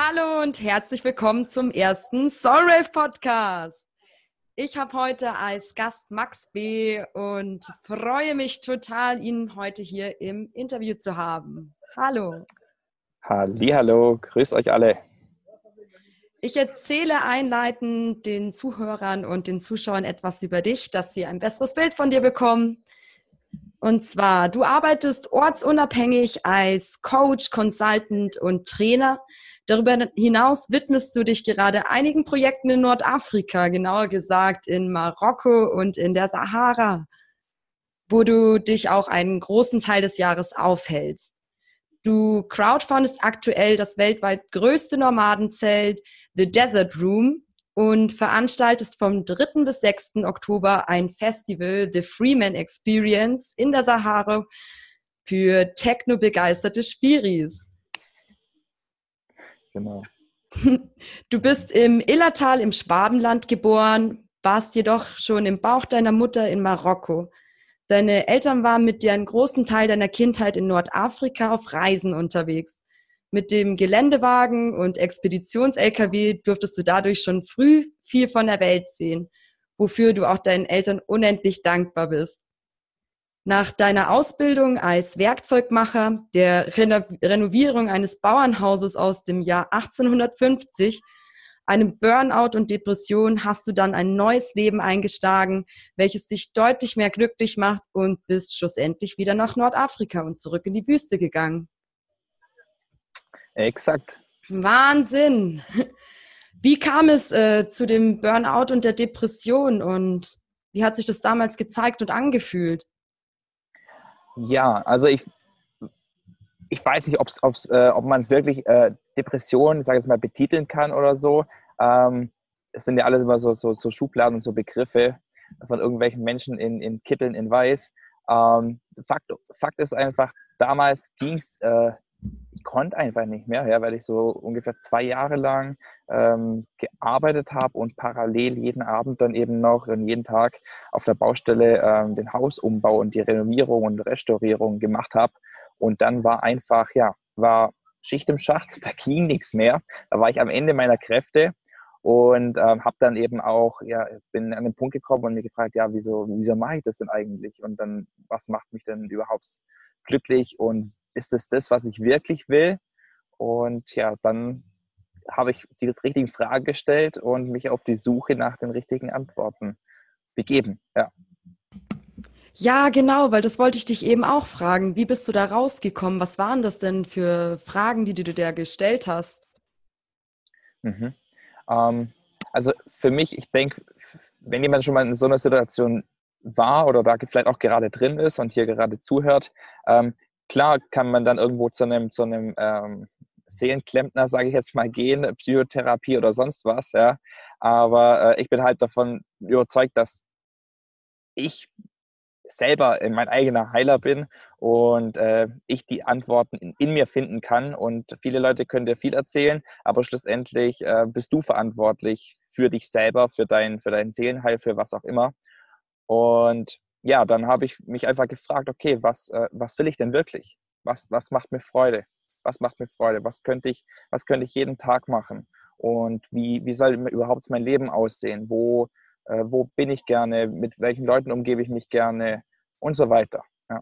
Hallo und herzlich willkommen zum ersten Soulrave Podcast. Ich habe heute als Gast Max B. und freue mich total, ihn heute hier im Interview zu haben. Hallo. Hallo, grüßt euch alle. Ich erzähle einleitend den Zuhörern und den Zuschauern etwas über dich, dass sie ein besseres Bild von dir bekommen. Und zwar, du arbeitest ortsunabhängig als Coach, Consultant und Trainer. Darüber hinaus widmest du dich gerade einigen Projekten in Nordafrika, genauer gesagt in Marokko und in der Sahara, wo du dich auch einen großen Teil des Jahres aufhältst. Du crowdfundest aktuell das weltweit größte Nomadenzelt, The Desert Room, und veranstaltest vom 3. bis 6. Oktober ein Festival, The Freeman Experience, in der Sahara für techno-begeisterte Spiris. Genau. Du bist im Illertal im Schwabenland geboren, warst jedoch schon im Bauch deiner Mutter in Marokko. Deine Eltern waren mit dir einen großen Teil deiner Kindheit in Nordafrika auf Reisen unterwegs. Mit dem Geländewagen und Expeditions-LKW durftest du dadurch schon früh viel von der Welt sehen, wofür du auch deinen Eltern unendlich dankbar bist. Nach deiner Ausbildung als Werkzeugmacher, der Reno Renovierung eines Bauernhauses aus dem Jahr 1850, einem Burnout und Depression hast du dann ein neues Leben eingeschlagen, welches dich deutlich mehr glücklich macht und bist schlussendlich wieder nach Nordafrika und zurück in die Wüste gegangen. Exakt. Wahnsinn. Wie kam es äh, zu dem Burnout und der Depression und wie hat sich das damals gezeigt und angefühlt? Ja, also ich, ich weiß nicht, ob's, ob's, äh, ob man es wirklich äh, Depression, sage ich mal, betiteln kann oder so. Ähm, es sind ja alles immer so, so, so Schubladen und so Begriffe von irgendwelchen Menschen in, in Kitteln in Weiß. Ähm, Fakt, Fakt ist einfach, damals ging es, äh, ich konnte einfach nicht mehr, ja, weil ich so ungefähr zwei Jahre lang ähm, gearbeitet habe und parallel jeden Abend dann eben noch und jeden Tag auf der Baustelle ähm, den Hausumbau und die Renovierung und Restaurierung gemacht habe. Und dann war einfach, ja, war Schicht im Schacht, da ging nichts mehr. Da war ich am Ende meiner Kräfte und ähm, habe dann eben auch, ja, bin an den Punkt gekommen und mir gefragt, ja, wieso, wieso mache ich das denn eigentlich? Und dann, was macht mich denn überhaupt glücklich und ist es das, was ich wirklich will? Und ja, dann habe ich die richtigen Fragen gestellt und mich auf die Suche nach den richtigen Antworten begeben. Ja. Ja, genau, weil das wollte ich dich eben auch fragen. Wie bist du da rausgekommen? Was waren das denn für Fragen, die du dir gestellt hast? Mhm. Ähm, also für mich, ich denke, wenn jemand schon mal in so einer Situation war oder da vielleicht auch gerade drin ist und hier gerade zuhört, ähm, klar kann man dann irgendwo zu einem, zu einem ähm, Seelenklempner, sage ich jetzt mal, gehen, Psychotherapie oder sonst was, ja. Aber äh, ich bin halt davon überzeugt, dass ich selber mein eigener Heiler bin und äh, ich die Antworten in, in, mir finden kann. Und viele Leute können dir viel erzählen, aber schlussendlich äh, bist du verantwortlich für dich selber, für dein, für dein Seelenheil, für was auch immer. Und ja, dann habe ich mich einfach gefragt, okay, was, äh, was will ich denn wirklich? Was, was macht mir Freude? Was macht mir Freude? Was könnte ich, was könnte ich jeden Tag machen? Und wie, wie soll überhaupt mein Leben aussehen? Wo, äh, wo bin ich gerne? Mit welchen Leuten umgebe ich mich gerne? Und so weiter. Ja.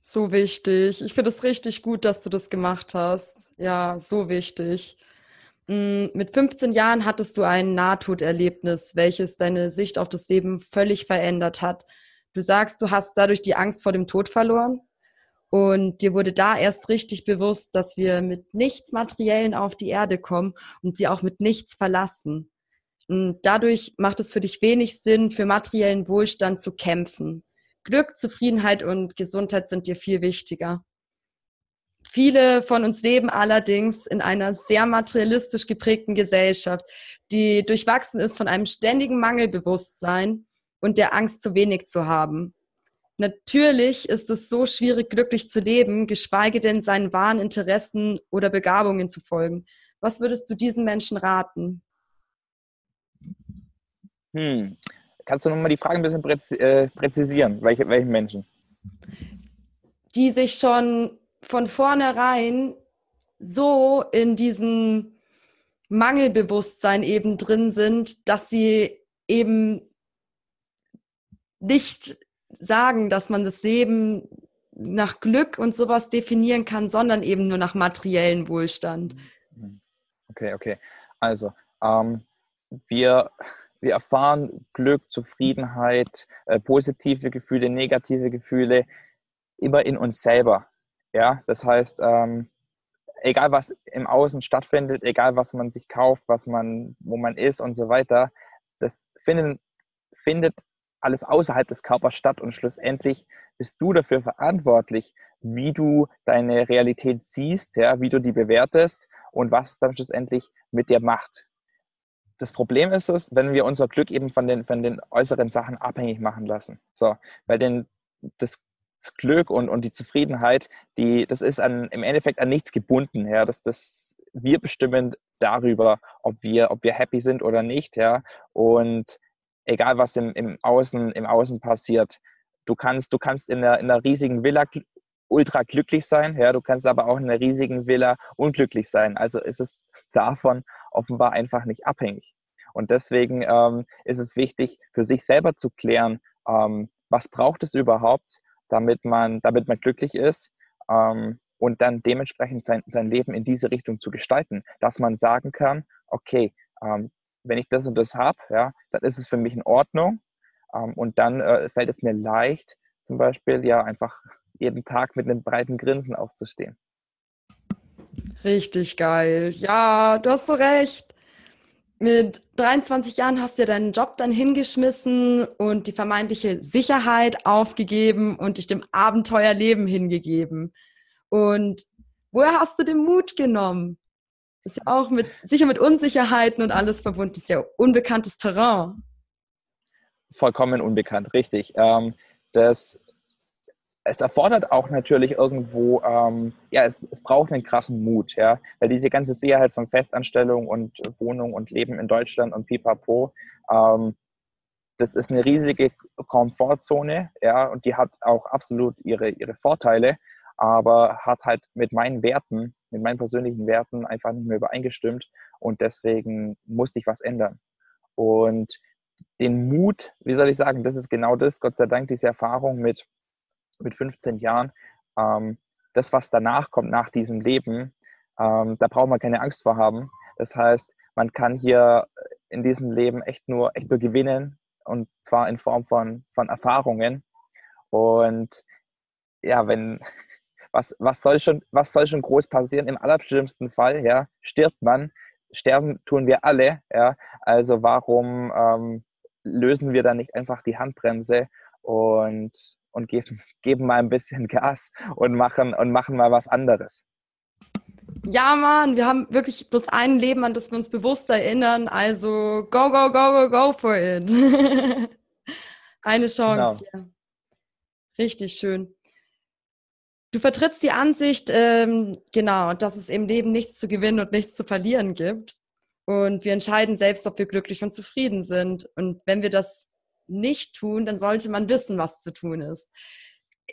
So wichtig. Ich finde es richtig gut, dass du das gemacht hast. Ja, so wichtig. Mm, mit 15 Jahren hattest du ein Nahtoderlebnis, welches deine Sicht auf das Leben völlig verändert hat. Du sagst, du hast dadurch die Angst vor dem Tod verloren und dir wurde da erst richtig bewusst, dass wir mit nichts Materiellen auf die Erde kommen und sie auch mit nichts verlassen. Und dadurch macht es für dich wenig Sinn, für materiellen Wohlstand zu kämpfen. Glück, Zufriedenheit und Gesundheit sind dir viel wichtiger. Viele von uns leben allerdings in einer sehr materialistisch geprägten Gesellschaft, die durchwachsen ist von einem ständigen Mangelbewusstsein und der Angst, zu wenig zu haben. Natürlich ist es so schwierig, glücklich zu leben, geschweige denn seinen wahren Interessen oder Begabungen zu folgen. Was würdest du diesen Menschen raten? Hm. Kannst du nochmal die Frage ein bisschen äh, präzisieren? Welche, welchen Menschen? Die sich schon von vornherein so in diesem Mangelbewusstsein eben drin sind, dass sie eben nicht sagen, dass man das Leben nach Glück und sowas definieren kann, sondern eben nur nach materiellen Wohlstand. Okay, okay. Also, ähm, wir, wir erfahren Glück, Zufriedenheit, äh, positive Gefühle, negative Gefühle immer in uns selber. Ja, das heißt, ähm, egal was im Außen stattfindet, egal was man sich kauft, was man, wo man ist und so weiter, das finden, findet alles außerhalb des Körpers statt und schlussendlich bist du dafür verantwortlich, wie du deine Realität siehst, ja, wie du die bewertest und was dann schlussendlich mit dir macht. Das Problem ist es, wenn wir unser Glück eben von den, von den äußeren Sachen abhängig machen lassen. So, weil denn das, Glück und, und die Zufriedenheit, die, das ist an, im Endeffekt an nichts gebunden. Ja, das, das, wir bestimmen darüber, ob wir, ob wir happy sind oder nicht. Ja, und egal was im, im, Außen, im Außen passiert. Du kannst, du kannst in einer, in einer riesigen Villa ultra glücklich sein, ja, du kannst aber auch in einer riesigen Villa unglücklich sein. Also ist es davon offenbar einfach nicht abhängig. Und deswegen ähm, ist es wichtig, für sich selber zu klären, ähm, was braucht es überhaupt, damit man, damit man glücklich ist ähm, und dann dementsprechend sein, sein Leben in diese Richtung zu gestalten, dass man sagen kann, okay, ähm, wenn ich das und das habe, ja, dann ist es für mich in Ordnung. Ähm, und dann äh, fällt es mir leicht, zum Beispiel ja einfach jeden Tag mit einem breiten Grinsen aufzustehen. Richtig geil. Ja, du hast so recht. Mit 23 Jahren hast du deinen Job dann hingeschmissen und die vermeintliche Sicherheit aufgegeben und dich dem Abenteuerleben hingegeben. Und woher hast du den Mut genommen? Ist ja auch mit, sicher mit Unsicherheiten und alles verbunden. Ist ja unbekanntes Terrain. Vollkommen unbekannt, richtig. Ähm, das, es erfordert auch natürlich irgendwo, ähm, ja, es, es, braucht einen krassen Mut, ja, weil diese ganze Sicherheit von Festanstellung und Wohnung und Leben in Deutschland und pipapo, ähm, das ist eine riesige Komfortzone, ja, und die hat auch absolut ihre, ihre Vorteile, aber hat halt mit meinen Werten mit meinen persönlichen Werten einfach nicht mehr übereingestimmt und deswegen musste ich was ändern. Und den Mut, wie soll ich sagen, das ist genau das, Gott sei Dank, diese Erfahrung mit, mit 15 Jahren, ähm, das, was danach kommt, nach diesem Leben, ähm, da braucht man keine Angst vor haben. Das heißt, man kann hier in diesem Leben echt nur, echt nur gewinnen und zwar in Form von, von Erfahrungen. Und ja, wenn, was, was, soll schon, was soll schon groß passieren? Im allerschlimmsten Fall, ja, stirbt man. Sterben tun wir alle, ja. Also warum ähm, lösen wir dann nicht einfach die Handbremse und, und geben, geben mal ein bisschen Gas und machen, und machen mal was anderes? Ja, Mann, wir haben wirklich bloß ein Leben, an das wir uns bewusst erinnern. Also go, go, go, go, go for it. Eine Chance. Genau. Ja. Richtig schön. Du vertrittst die Ansicht, ähm, genau, dass es im Leben nichts zu gewinnen und nichts zu verlieren gibt. Und wir entscheiden selbst, ob wir glücklich und zufrieden sind. Und wenn wir das nicht tun, dann sollte man wissen, was zu tun ist.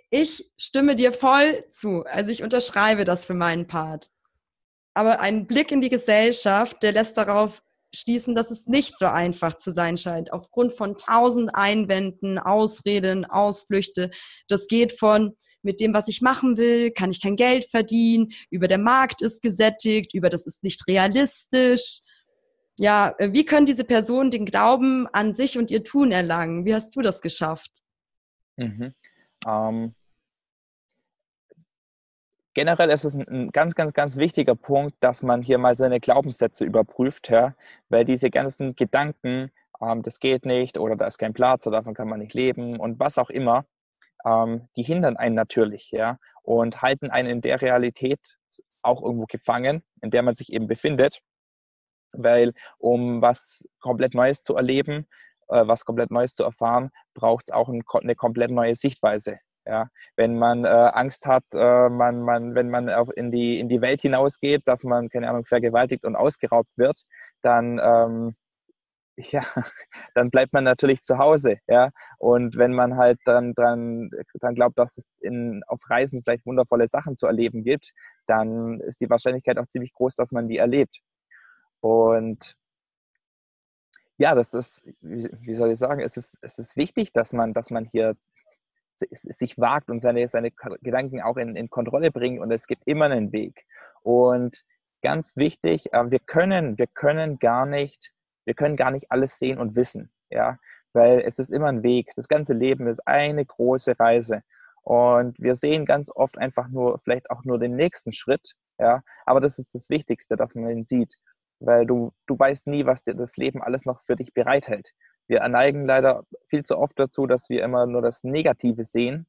Ich stimme dir voll zu. Also ich unterschreibe das für meinen Part. Aber ein Blick in die Gesellschaft, der lässt darauf schließen, dass es nicht so einfach zu sein scheint. Aufgrund von tausend Einwänden, Ausreden, Ausflüchte. Das geht von, mit dem, was ich machen will, kann ich kein Geld verdienen, über der Markt ist gesättigt, über das ist nicht realistisch. Ja, äh, wie können diese Personen den Glauben an sich und ihr Tun erlangen? Wie hast du das geschafft? Mhm. Ähm, generell ist es ein, ganz, ganz, ganz wichtiger Punkt, dass man hier mal seine Glaubenssätze überprüft, ja? weil diese ganzen Gedanken, ähm, das geht nicht oder da ist kein Platz oder davon kann man nicht leben und was auch immer, ähm, die hindern einen natürlich, ja, und halten einen in der Realität auch irgendwo gefangen, in der man sich eben befindet. Weil um was komplett Neues zu erleben, äh, was komplett Neues zu erfahren, braucht es auch ein, eine komplett neue Sichtweise. Ja, wenn man äh, Angst hat, äh, man, man, wenn man in, die, in die Welt hinausgeht, dass man, keine Ahnung, vergewaltigt und ausgeraubt wird, dann ähm, ja, dann bleibt man natürlich zu Hause, ja. Und wenn man halt dann dran, dann glaubt, dass es in, auf Reisen vielleicht wundervolle Sachen zu erleben gibt, dann ist die Wahrscheinlichkeit auch ziemlich groß, dass man die erlebt. Und ja, das ist, wie soll ich sagen, es ist, es ist wichtig, dass man, dass man hier sich wagt und seine, seine Gedanken auch in, in Kontrolle bringt und es gibt immer einen Weg. Und ganz wichtig, äh, wir können, wir können gar nicht, wir können gar nicht alles sehen und wissen, ja, weil es ist immer ein Weg. Das ganze Leben ist eine große Reise. Und wir sehen ganz oft einfach nur, vielleicht auch nur den nächsten Schritt, ja, aber das ist das Wichtigste, dass man ihn sieht. Weil du, du weißt nie, was dir das Leben alles noch für dich bereithält. Wir neigen leider viel zu oft dazu, dass wir immer nur das Negative sehen.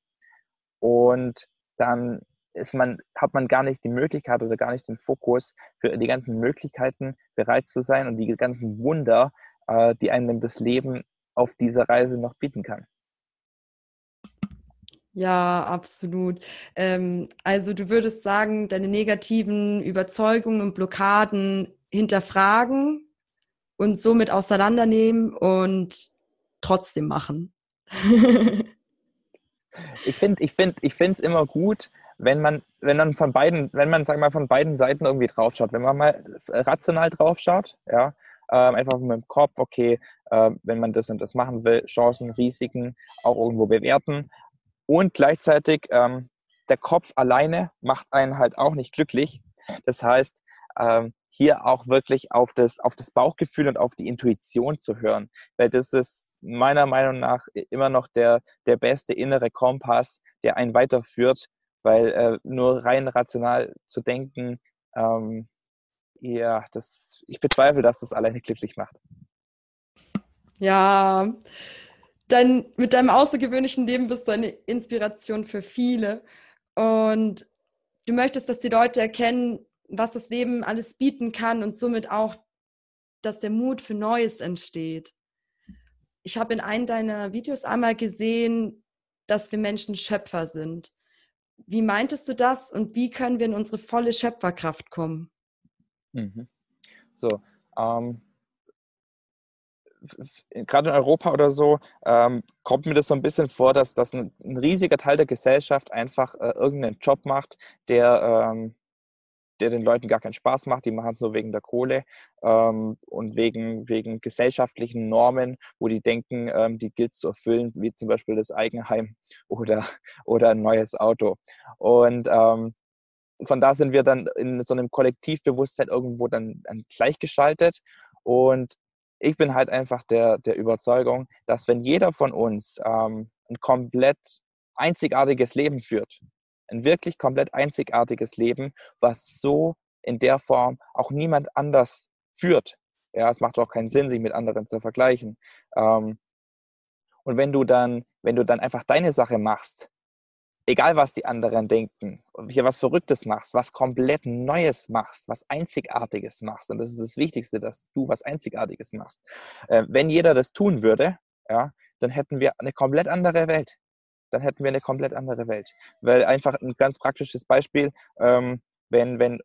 Und dann ist man, hat man gar nicht die Möglichkeit oder gar nicht den Fokus für die ganzen Möglichkeiten bereit zu sein und die ganzen Wunder, äh, die einem das Leben auf dieser Reise noch bieten kann. Ja, absolut. Ähm, also du würdest sagen, deine negativen Überzeugungen und Blockaden hinterfragen und somit auseinandernehmen und trotzdem machen. ich finde ich finde ich finde es immer gut, wenn man wenn man von beiden wenn man sag mal von beiden Seiten irgendwie draufschaut, wenn man mal rational draufschaut, ja, äh, einfach mit dem Kopf, okay, äh, wenn man das und das machen will, Chancen, Risiken auch irgendwo bewerten und gleichzeitig ähm, der Kopf alleine macht einen halt auch nicht glücklich. Das heißt, ähm, hier auch wirklich auf das, auf das Bauchgefühl und auf die Intuition zu hören. Weil das ist meiner Meinung nach immer noch der, der beste innere Kompass, der einen weiterführt, weil äh, nur rein rational zu denken, ähm, ja, das, ich bezweifle, dass das alleine glücklich macht. Ja, dein, mit deinem außergewöhnlichen Leben bist du eine Inspiration für viele. Und du möchtest, dass die Leute erkennen, was das Leben alles bieten kann und somit auch, dass der Mut für Neues entsteht. Ich habe in einem deiner Videos einmal gesehen, dass wir Menschen Schöpfer sind. Wie meintest du das und wie können wir in unsere volle Schöpferkraft kommen? Mhm. So, ähm, gerade in Europa oder so, ähm, kommt mir das so ein bisschen vor, dass, dass ein, ein riesiger Teil der Gesellschaft einfach äh, irgendeinen Job macht, der ähm, der den Leuten gar keinen Spaß macht. Die machen es nur wegen der Kohle ähm, und wegen, wegen gesellschaftlichen Normen, wo die denken, ähm, die gilt zu erfüllen, wie zum Beispiel das Eigenheim oder, oder ein neues Auto. Und ähm, von da sind wir dann in so einem Kollektivbewusstsein irgendwo dann, dann gleichgeschaltet. Und ich bin halt einfach der, der Überzeugung, dass wenn jeder von uns ähm, ein komplett einzigartiges Leben führt, ein wirklich komplett einzigartiges Leben, was so in der Form auch niemand anders führt. Ja, es macht auch keinen Sinn, sich mit anderen zu vergleichen. Ähm, und wenn du dann, wenn du dann einfach deine Sache machst, egal was die anderen denken, hier was Verrücktes machst, was komplett Neues machst, was Einzigartiges machst, und das ist das Wichtigste, dass du was Einzigartiges machst. Äh, wenn jeder das tun würde, ja, dann hätten wir eine komplett andere Welt dann hätten wir eine komplett andere Welt. Weil einfach ein ganz praktisches Beispiel, ähm, wenn, wenn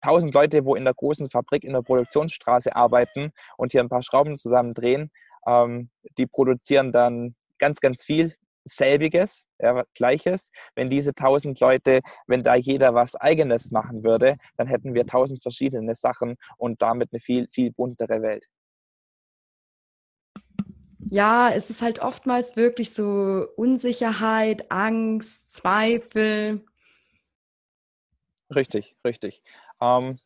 tausend Leute, wo in der großen Fabrik in der Produktionsstraße arbeiten und hier ein paar Schrauben zusammendrehen, ähm, die produzieren dann ganz, ganz viel selbiges, ja, gleiches. Wenn diese tausend Leute, wenn da jeder was eigenes machen würde, dann hätten wir tausend verschiedene Sachen und damit eine viel, viel buntere Welt ja, es ist halt oftmals wirklich so Unsicherheit, Angst, Zweifel. Richtig, richtig. Ähm,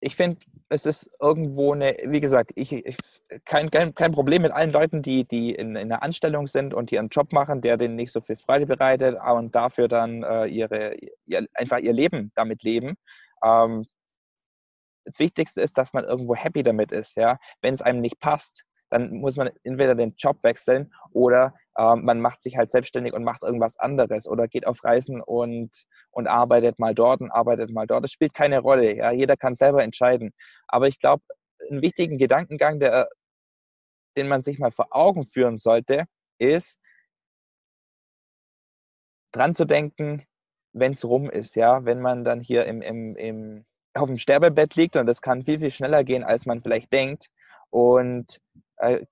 ich finde, es ist irgendwo eine, wie gesagt, ich, ich kein, kein, kein Problem mit allen Leuten, die, die in, in einer Anstellung sind und die einen Job machen, der denen nicht so viel Freude bereitet und dafür dann äh, ihre, ihr, einfach ihr Leben damit leben. Ähm, das Wichtigste ist, dass man irgendwo happy damit ist, ja. Wenn es einem nicht passt, dann muss man entweder den Job wechseln oder äh, man macht sich halt selbstständig und macht irgendwas anderes oder geht auf Reisen und, und arbeitet mal dort und arbeitet mal dort. Das spielt keine Rolle. Ja? Jeder kann selber entscheiden. Aber ich glaube, einen wichtigen Gedankengang, der, den man sich mal vor Augen führen sollte, ist, dran zu denken, wenn es rum ist, ja, wenn man dann hier im, im, im, auf dem Sterbebett liegt und das kann viel, viel schneller gehen, als man vielleicht denkt, und äh,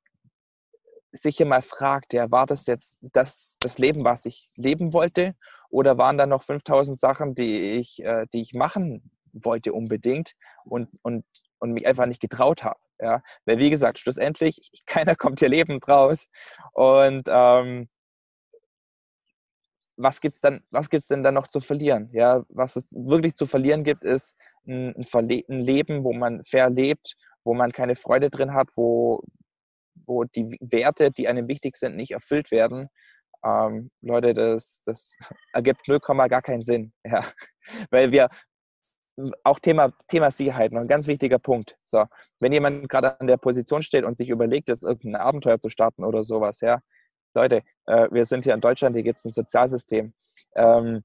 sich mal fragt, ja, war das jetzt das, das Leben, was ich leben wollte? Oder waren da noch 5000 Sachen, die ich, äh, die ich machen wollte unbedingt und, und, und mich einfach nicht getraut habe? Ja? Weil, wie gesagt, schlussendlich, keiner kommt hier lebend raus. Und ähm, was gibt es was denn dann noch zu verlieren? Ja, was es wirklich zu verlieren gibt, ist ein, ein Leben, wo man fair lebt, wo man keine Freude drin hat, wo, wo die Werte, die einem wichtig sind, nicht erfüllt werden, ähm, Leute, das, das ergibt 0, gar keinen Sinn. Ja. Weil wir, auch Thema, Thema Sicherheit, noch ein ganz wichtiger Punkt. So, wenn jemand gerade an der Position steht und sich überlegt, jetzt irgendein Abenteuer zu starten oder sowas, ja, Leute, äh, wir sind hier in Deutschland, hier gibt es ein Sozialsystem. Ähm,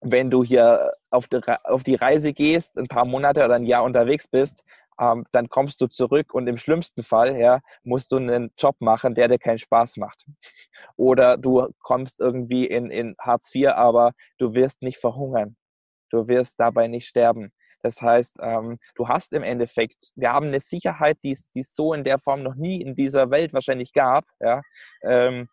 wenn du hier auf die Reise gehst, ein paar Monate oder ein Jahr unterwegs bist, ähm, dann kommst du zurück und im schlimmsten Fall ja, musst du einen Job machen, der dir keinen Spaß macht. Oder du kommst irgendwie in, in Hartz IV, aber du wirst nicht verhungern. Du wirst dabei nicht sterben. Das heißt, ähm, du hast im Endeffekt, wir haben eine Sicherheit, die es so in der Form noch nie in dieser Welt wahrscheinlich gab. Ja? Ähm,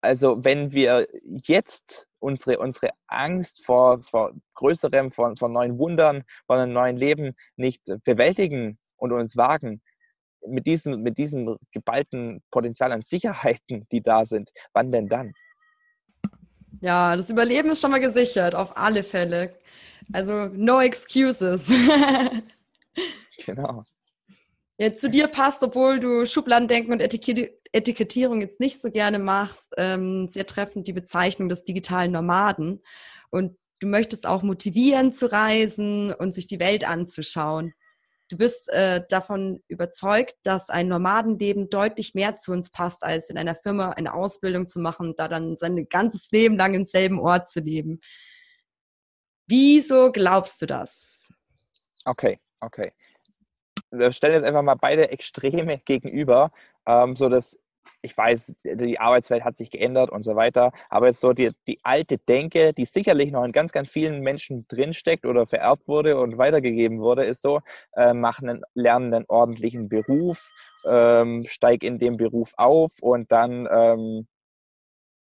also wenn wir jetzt unsere, unsere Angst vor, vor größerem, vor, vor neuen Wundern, vor einem neuen Leben nicht bewältigen und uns wagen, mit diesem, mit diesem geballten Potenzial an Sicherheiten, die da sind, wann denn dann? Ja, das Überleben ist schon mal gesichert, auf alle Fälle. Also no excuses. genau. Ja, zu dir passt, obwohl du Schubladendenken und Etikettierung jetzt nicht so gerne machst, ähm, sehr treffend die Bezeichnung des digitalen Nomaden. Und du möchtest auch motivieren zu reisen und sich die Welt anzuschauen. Du bist äh, davon überzeugt, dass ein Nomadenleben deutlich mehr zu uns passt, als in einer Firma eine Ausbildung zu machen da dann sein ganzes Leben lang im selben Ort zu leben. Wieso glaubst du das? Okay, okay wir stellen jetzt einfach mal beide Extreme gegenüber, ähm, so dass ich weiß, die Arbeitswelt hat sich geändert und so weiter, aber jetzt so die, die alte Denke, die sicherlich noch in ganz, ganz vielen Menschen drinsteckt oder vererbt wurde und weitergegeben wurde, ist so, äh, mach einen, lerne einen ordentlichen Beruf, ähm, steig in dem Beruf auf und dann, ähm,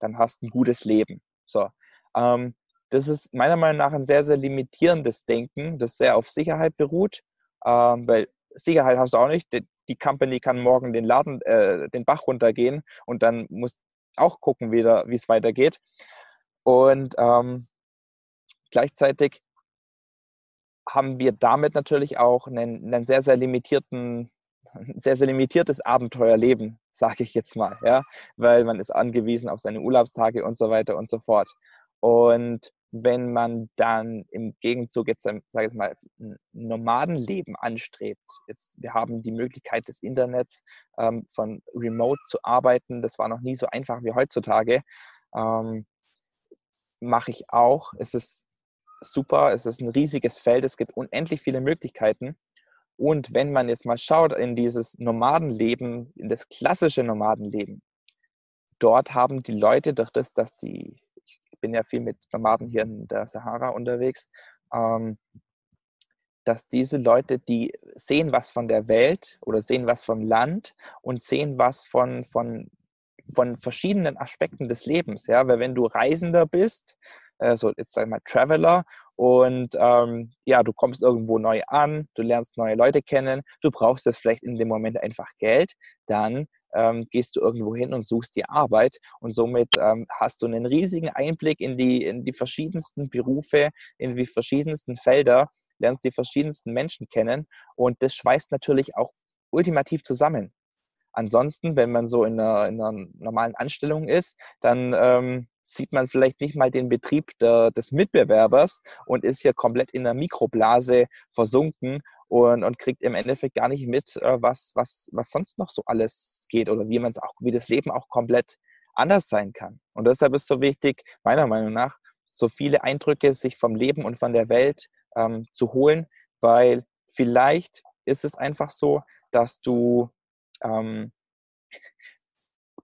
dann hast ein gutes Leben. So. Ähm, das ist meiner Meinung nach ein sehr, sehr limitierendes Denken, das sehr auf Sicherheit beruht, ähm, weil Sicherheit hast du auch nicht. Die, Company kann morgen den Laden, äh, den Bach runtergehen und dann muss auch gucken wieder, wie es weitergeht. Und ähm, gleichzeitig haben wir damit natürlich auch einen, einen sehr, sehr limitierten, sehr, sehr limitiertes Abenteuerleben, sage ich jetzt mal, ja, weil man ist angewiesen auf seine Urlaubstage und so weiter und so fort. Und wenn man dann im Gegenzug jetzt, sage ich mal, ein Nomadenleben anstrebt. Jetzt, wir haben die Möglichkeit des Internets ähm, von Remote zu arbeiten. Das war noch nie so einfach wie heutzutage. Ähm, Mache ich auch. Es ist super. Es ist ein riesiges Feld. Es gibt unendlich viele Möglichkeiten. Und wenn man jetzt mal schaut in dieses Nomadenleben, in das klassische Nomadenleben, dort haben die Leute durch das, dass die bin ja viel mit Nomaden hier in der Sahara unterwegs, ähm, dass diese Leute, die sehen was von der Welt oder sehen was vom Land und sehen was von, von, von verschiedenen Aspekten des Lebens. Ja? Weil wenn du Reisender bist, also jetzt sag mal Traveler und ähm, ja, du kommst irgendwo neu an, du lernst neue Leute kennen, du brauchst jetzt vielleicht in dem Moment einfach Geld, dann ähm, gehst du irgendwo hin und suchst dir Arbeit und somit ähm, hast du einen riesigen Einblick in die, in die verschiedensten Berufe, in die verschiedensten Felder, lernst die verschiedensten Menschen kennen und das schweißt natürlich auch ultimativ zusammen. Ansonsten, wenn man so in einer, in einer normalen Anstellung ist, dann ähm, sieht man vielleicht nicht mal den Betrieb der, des Mitbewerbers und ist hier komplett in einer Mikroblase versunken und, und kriegt im Endeffekt gar nicht mit, äh, was, was, was sonst noch so alles geht oder wie man es auch, wie das Leben auch komplett anders sein kann. Und deshalb ist so wichtig, meiner Meinung nach, so viele Eindrücke sich vom Leben und von der Welt ähm, zu holen, weil vielleicht ist es einfach so, dass du, ähm,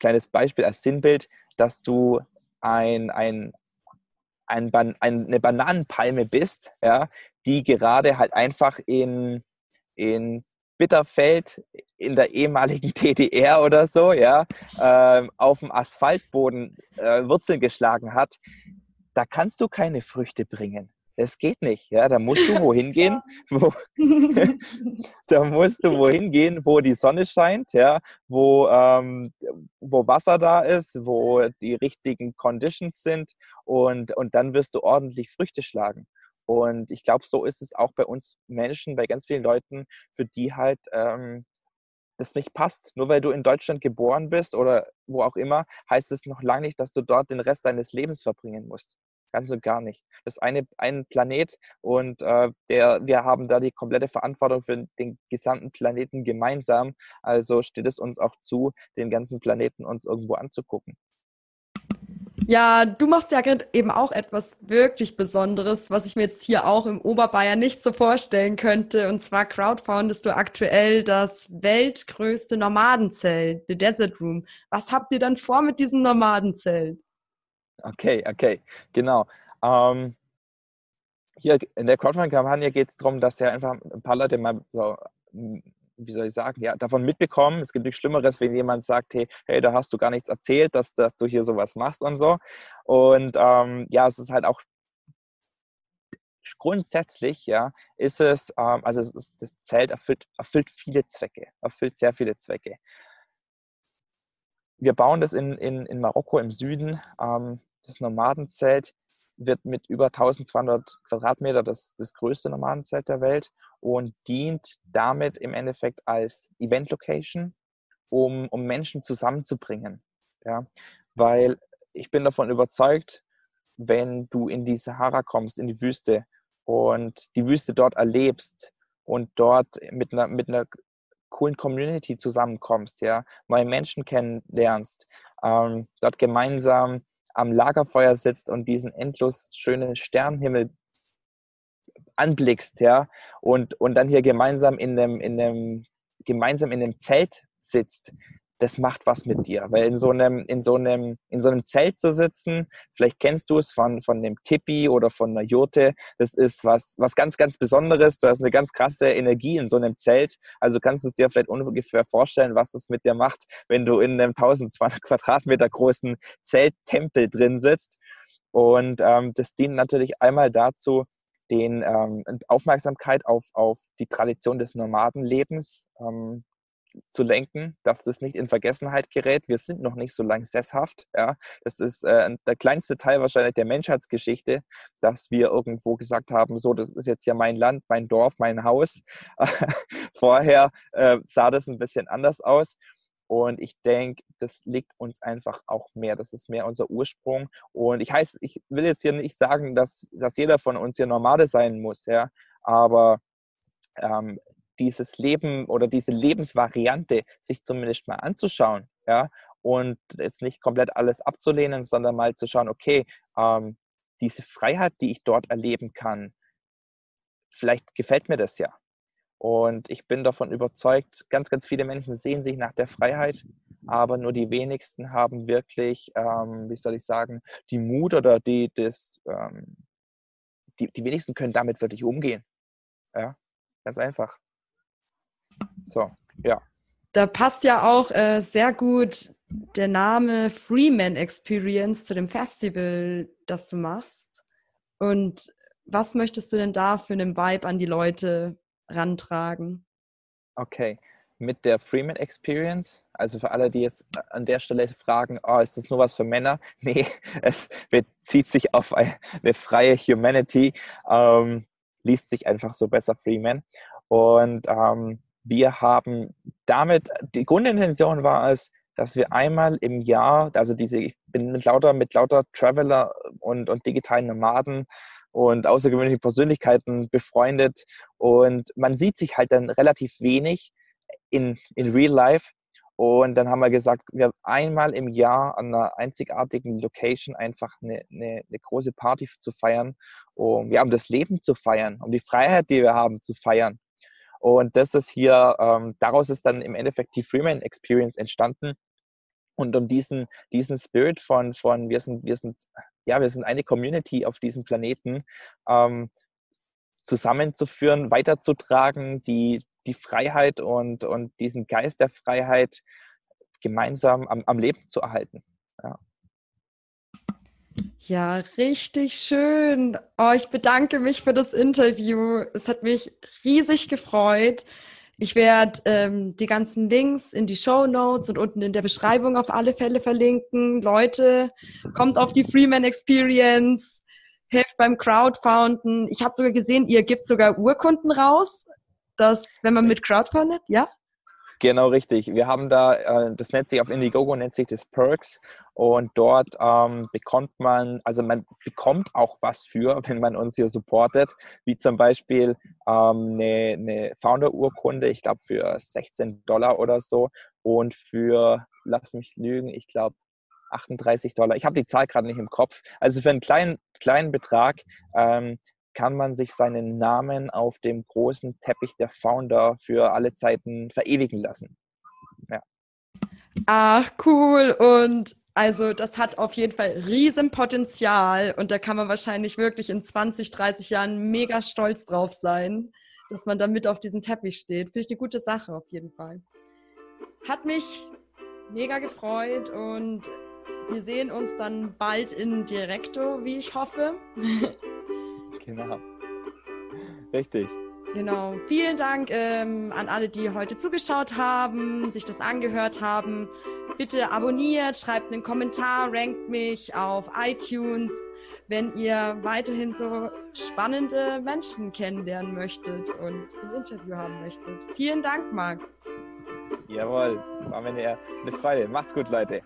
kleines Beispiel als Sinnbild, dass du ein, ein, ein, eine Bananenpalme bist, ja, die gerade halt einfach in, in Bitterfeld in der ehemaligen DDR oder so, ja, äh, auf dem Asphaltboden äh, Wurzeln geschlagen hat, da kannst du keine Früchte bringen. Das geht nicht. Ja, da musst du wohin gehen, wo, da musst du wohin gehen, wo die Sonne scheint, ja, wo, ähm, wo Wasser da ist, wo die richtigen Conditions sind und, und dann wirst du ordentlich Früchte schlagen. Und ich glaube, so ist es auch bei uns Menschen, bei ganz vielen Leuten, für die halt ähm, das nicht passt. Nur weil du in Deutschland geboren bist oder wo auch immer, heißt es noch lange nicht, dass du dort den Rest deines Lebens verbringen musst. Ganz und gar nicht. Das ist eine, ein Planet und äh, der, wir haben da die komplette Verantwortung für den gesamten Planeten gemeinsam. Also steht es uns auch zu, den ganzen Planeten uns irgendwo anzugucken. Ja, du machst ja eben auch etwas wirklich Besonderes, was ich mir jetzt hier auch im Oberbayern nicht so vorstellen könnte. Und zwar crowdfundest du aktuell das weltgrößte Nomadenzelt, The Desert Room. Was habt ihr dann vor mit diesem Nomadenzelt? Okay, okay, genau. Ähm, hier in der Crowdfunding-Kampagne geht es darum, dass ja einfach ein paar Leute mal so, wie soll ich sagen, ja, davon mitbekommen. Es gibt nichts Schlimmeres, wenn jemand sagt, hey, hey, da hast du gar nichts erzählt, dass, dass du hier sowas machst und so. Und ähm, ja, es ist halt auch grundsätzlich, ja, ist es, ähm, also es ist, das Zelt erfüllt, erfüllt viele Zwecke, erfüllt sehr viele Zwecke. Wir bauen das in, in, in Marokko im Süden. Ähm, das Nomadenzelt wird mit über 1200 Quadratmeter das, das größte Nomadenzelt der Welt und dient damit im Endeffekt als Event-Location, um, um Menschen zusammenzubringen. Ja? Weil ich bin davon überzeugt, wenn du in die Sahara kommst, in die Wüste und die Wüste dort erlebst und dort mit einer, mit einer coolen Community zusammenkommst, ja, neue Menschen kennenlernst, ähm, dort gemeinsam am Lagerfeuer sitzt und diesen endlos schönen Sternenhimmel anblickst, ja, und, und dann hier gemeinsam in einem, in einem, gemeinsam in einem Zelt sitzt, das macht was mit dir. Weil in so einem, in so einem, in so einem Zelt zu sitzen, vielleicht kennst du es von, von dem Tipi oder von einer Jurte, das ist was, was ganz, ganz Besonderes. Da ist eine ganz krasse Energie in so einem Zelt. Also kannst du es dir vielleicht ungefähr vorstellen, was es mit dir macht, wenn du in einem 1200 Quadratmeter großen Zelttempel drin sitzt. Und ähm, das dient natürlich einmal dazu, den ähm, Aufmerksamkeit auf, auf die Tradition des Nomadenlebens ähm, zu lenken, dass das nicht in Vergessenheit gerät. Wir sind noch nicht so lang sesshaft. Ja. Das ist äh, der kleinste Teil wahrscheinlich der Menschheitsgeschichte, dass wir irgendwo gesagt haben, so, das ist jetzt ja mein Land, mein Dorf, mein Haus. Vorher äh, sah das ein bisschen anders aus. Und ich denke, das liegt uns einfach auch mehr. Das ist mehr unser Ursprung. Und ich heiße, ich will jetzt hier nicht sagen, dass, dass jeder von uns hier Nomade sein muss, ja. Aber ähm, dieses Leben oder diese Lebensvariante sich zumindest mal anzuschauen, ja, und jetzt nicht komplett alles abzulehnen, sondern mal zu schauen, okay, ähm, diese Freiheit, die ich dort erleben kann, vielleicht gefällt mir das ja. Und ich bin davon überzeugt, ganz, ganz viele Menschen sehen sich nach der Freiheit, aber nur die wenigsten haben wirklich, ähm, wie soll ich sagen, die Mut oder die, das, ähm, die, die wenigsten können damit wirklich umgehen. Ja, ganz einfach. So, ja. Da passt ja auch äh, sehr gut der Name Freeman Experience zu dem Festival, das du machst. Und was möchtest du denn da für einen Vibe an die Leute rantragen? Okay, mit der Freeman Experience, also für alle, die jetzt an der Stelle fragen, oh, ist das nur was für Männer? Nee, es bezieht sich auf eine freie Humanity, ähm, liest sich einfach so besser Freeman. Und ähm, wir haben damit, die Grundintention war es, dass wir einmal im Jahr, also diese, ich bin mit lauter, mit lauter Traveler und, und digitalen Nomaden und außergewöhnlichen Persönlichkeiten befreundet und man sieht sich halt dann relativ wenig in, in Real Life. Und dann haben wir gesagt, wir einmal im Jahr an einer einzigartigen Location einfach eine, eine, eine große Party zu feiern, um, ja, um das Leben zu feiern, um die Freiheit, die wir haben, zu feiern. Und das ist hier, ähm, daraus ist dann im Endeffekt die Freeman Experience entstanden. Und um diesen, diesen Spirit von, von wir sind, wir sind, ja, wir sind eine Community auf diesem Planeten ähm, zusammenzuführen, weiterzutragen, die, die Freiheit und, und diesen Geist der Freiheit gemeinsam am, am Leben zu erhalten. Ja. Ja, richtig schön. Oh, ich bedanke mich für das Interview. Es hat mich riesig gefreut. Ich werde ähm, die ganzen Links in die Show Notes und unten in der Beschreibung auf alle Fälle verlinken. Leute, kommt auf die Freeman Experience, helft beim Crowdfunden. Ich habe sogar gesehen, ihr gebt sogar Urkunden raus, dass wenn man mit Crowdfundet, ja? Genau richtig. Wir haben da, äh, das nennt sich auf Indiegogo, nennt sich das Perks und dort ähm, bekommt man, also man bekommt auch was für, wenn man uns hier supportet, wie zum Beispiel ähm, eine, eine Founder-Urkunde, ich glaube für 16 Dollar oder so und für, lass mich lügen, ich glaube 38 Dollar. Ich habe die Zahl gerade nicht im Kopf. Also für einen kleinen, kleinen Betrag ähm, kann man sich seinen Namen auf dem großen Teppich der Founder für alle Zeiten verewigen lassen. Ja. Ach, cool. Und also das hat auf jeden Fall Riesenpotenzial und da kann man wahrscheinlich wirklich in 20, 30 Jahren mega stolz drauf sein, dass man da mit auf diesem Teppich steht. Finde ich eine gute Sache auf jeden Fall. Hat mich mega gefreut und wir sehen uns dann bald in Directo, wie ich hoffe. Genau. Richtig. Genau. Vielen Dank ähm, an alle, die heute zugeschaut haben, sich das angehört haben. Bitte abonniert, schreibt einen Kommentar, rankt mich auf iTunes, wenn ihr weiterhin so spannende Menschen kennenlernen möchtet und ein Interview haben möchtet. Vielen Dank, Max. Jawohl, war mir eine, eine Freude. Macht's gut, Leute.